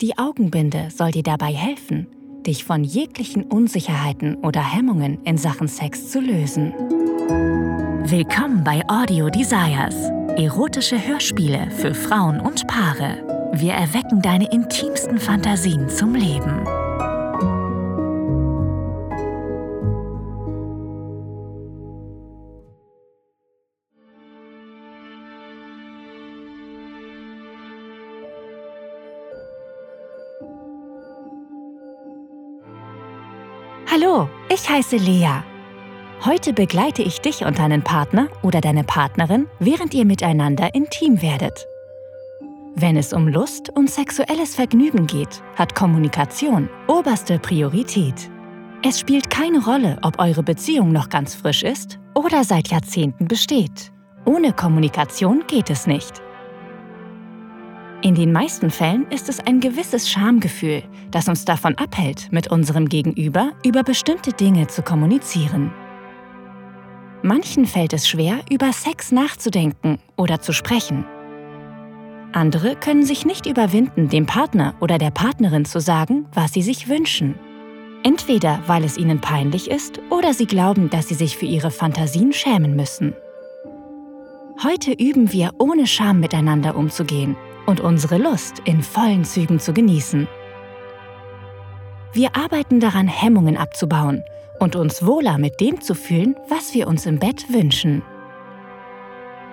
Die Augenbinde soll dir dabei helfen, dich von jeglichen Unsicherheiten oder Hemmungen in Sachen Sex zu lösen. Willkommen bei Audio Desires, erotische Hörspiele für Frauen und Paare. Wir erwecken deine intimsten Fantasien zum Leben. Hallo, ich heiße Lea. Heute begleite ich dich und deinen Partner oder deine Partnerin, während ihr miteinander intim werdet. Wenn es um Lust und sexuelles Vergnügen geht, hat Kommunikation oberste Priorität. Es spielt keine Rolle, ob eure Beziehung noch ganz frisch ist oder seit Jahrzehnten besteht. Ohne Kommunikation geht es nicht. In den meisten Fällen ist es ein gewisses Schamgefühl, das uns davon abhält, mit unserem Gegenüber über bestimmte Dinge zu kommunizieren. Manchen fällt es schwer, über Sex nachzudenken oder zu sprechen. Andere können sich nicht überwinden, dem Partner oder der Partnerin zu sagen, was sie sich wünschen. Entweder weil es ihnen peinlich ist oder sie glauben, dass sie sich für ihre Fantasien schämen müssen. Heute üben wir ohne Scham miteinander umzugehen und unsere Lust in vollen Zügen zu genießen. Wir arbeiten daran, Hemmungen abzubauen und uns wohler mit dem zu fühlen, was wir uns im Bett wünschen.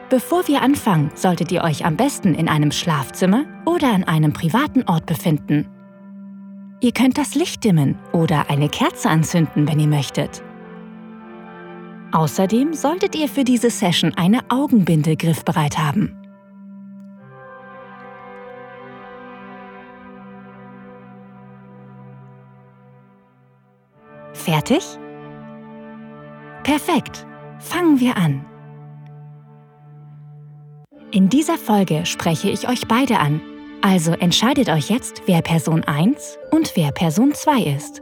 Bevor wir anfangen, solltet ihr euch am besten in einem Schlafzimmer oder an einem privaten Ort befinden. Ihr könnt das Licht dimmen oder eine Kerze anzünden, wenn ihr möchtet. Außerdem solltet ihr für diese Session eine Augenbinde griffbereit haben. Fertig? Perfekt. Fangen wir an. In dieser Folge spreche ich euch beide an, also entscheidet euch jetzt, wer Person 1 und wer Person 2 ist.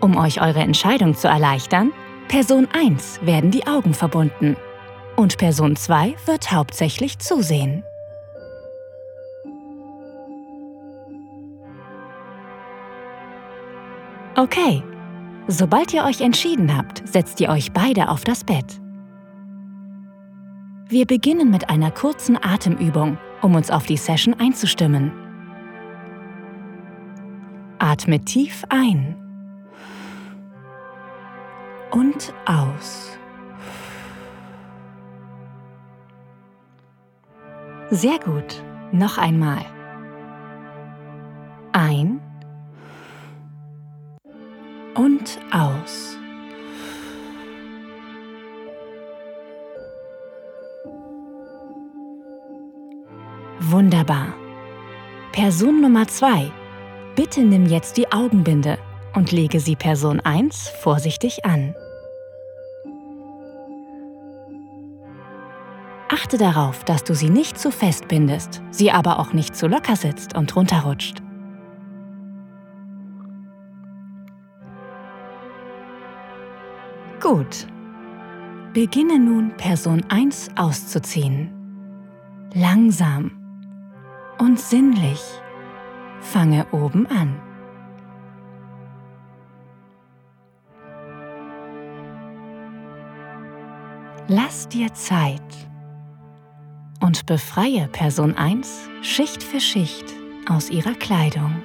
Um euch eure Entscheidung zu erleichtern, Person 1 werden die Augen verbunden und Person 2 wird hauptsächlich zusehen. Okay, sobald ihr euch entschieden habt, setzt ihr euch beide auf das Bett. Wir beginnen mit einer kurzen Atemübung, um uns auf die Session einzustimmen. Atme tief ein und aus. Sehr gut. Noch einmal. Und aus. Wunderbar. Person Nummer 2. Bitte nimm jetzt die Augenbinde und lege sie Person 1 vorsichtig an. Achte darauf, dass du sie nicht zu fest bindest, sie aber auch nicht zu locker sitzt und runterrutscht. Gut. Beginne nun Person 1 auszuziehen. Langsam und sinnlich. Fange oben an. Lass dir Zeit und befreie Person 1 Schicht für Schicht aus ihrer Kleidung.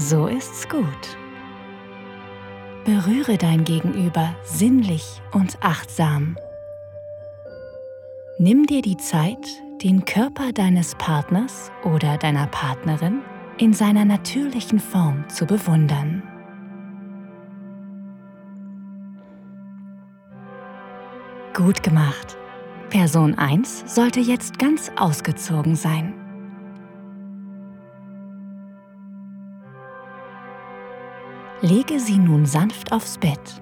So ist's gut. Berühre dein Gegenüber sinnlich und achtsam. Nimm dir die Zeit, den Körper deines Partners oder deiner Partnerin in seiner natürlichen Form zu bewundern. Gut gemacht. Person 1 sollte jetzt ganz ausgezogen sein. Lege sie nun sanft aufs Bett.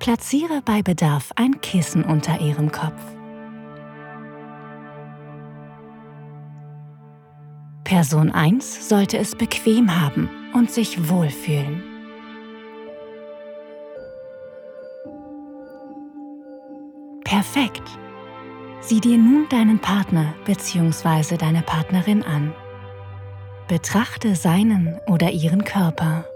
Platziere bei Bedarf ein Kissen unter ihrem Kopf. Person 1 sollte es bequem haben und sich wohlfühlen. Perfekt. Sieh dir nun deinen Partner bzw. deine Partnerin an. Betrachte seinen oder ihren Körper.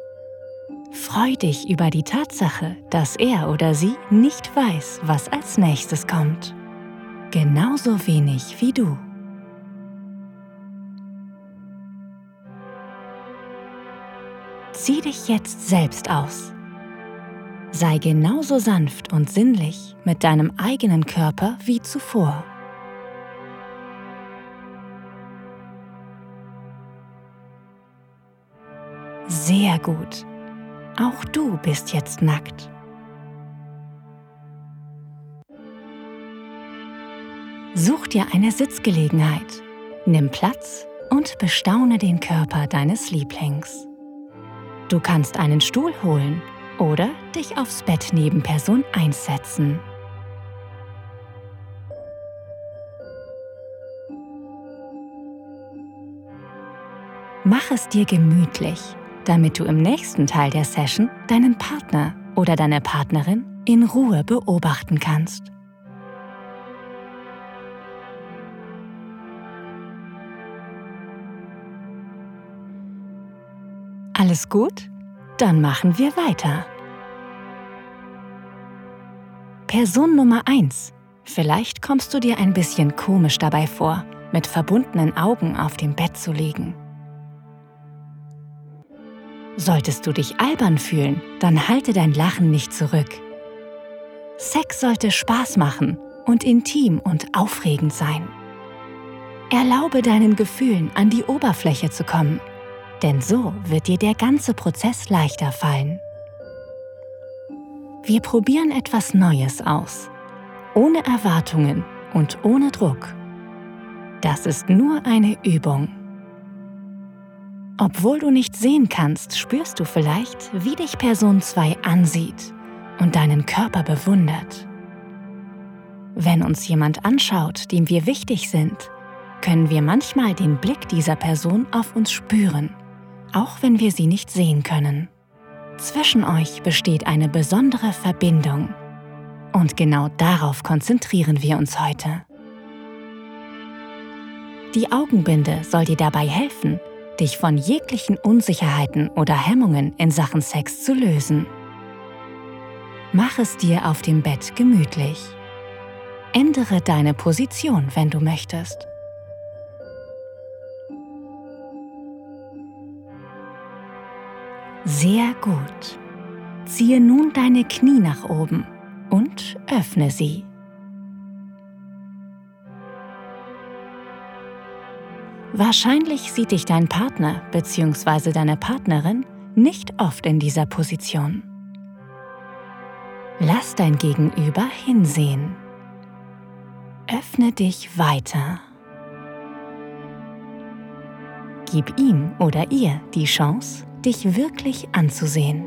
Freu dich über die Tatsache, dass er oder sie nicht weiß, was als nächstes kommt. Genauso wenig wie du. Zieh dich jetzt selbst aus. Sei genauso sanft und sinnlich mit deinem eigenen Körper wie zuvor. Sehr gut. Auch du bist jetzt nackt. Such dir eine Sitzgelegenheit, nimm Platz und bestaune den Körper deines Lieblings. Du kannst einen Stuhl holen oder dich aufs Bett neben Person 1 setzen. Mach es dir gemütlich, damit du im nächsten Teil der Session deinen Partner oder deine Partnerin in Ruhe beobachten kannst. Alles gut? Dann machen wir weiter. Person Nummer 1. Vielleicht kommst du dir ein bisschen komisch dabei vor, mit verbundenen Augen auf dem Bett zu liegen. Solltest du dich albern fühlen, dann halte dein Lachen nicht zurück. Sex sollte Spaß machen und intim und aufregend sein. Erlaube deinen Gefühlen an die Oberfläche zu kommen denn so wird dir der ganze Prozess leichter fallen. Wir probieren etwas Neues aus, ohne Erwartungen und ohne Druck. Das ist nur eine Übung. Obwohl du nicht sehen kannst, spürst du vielleicht, wie dich Person 2 ansieht und deinen Körper bewundert. Wenn uns jemand anschaut, dem wir wichtig sind, können wir manchmal den Blick dieser Person auf uns spüren auch wenn wir sie nicht sehen können. Zwischen euch besteht eine besondere Verbindung. Und genau darauf konzentrieren wir uns heute. Die Augenbinde soll dir dabei helfen, dich von jeglichen Unsicherheiten oder Hemmungen in Sachen Sex zu lösen. Mach es dir auf dem Bett gemütlich. Ändere deine Position, wenn du möchtest. Sehr gut. Ziehe nun deine Knie nach oben und öffne sie. Wahrscheinlich sieht dich dein Partner bzw. deine Partnerin nicht oft in dieser Position. Lass dein Gegenüber hinsehen. Öffne dich weiter. Gib ihm oder ihr die Chance, dich wirklich anzusehen.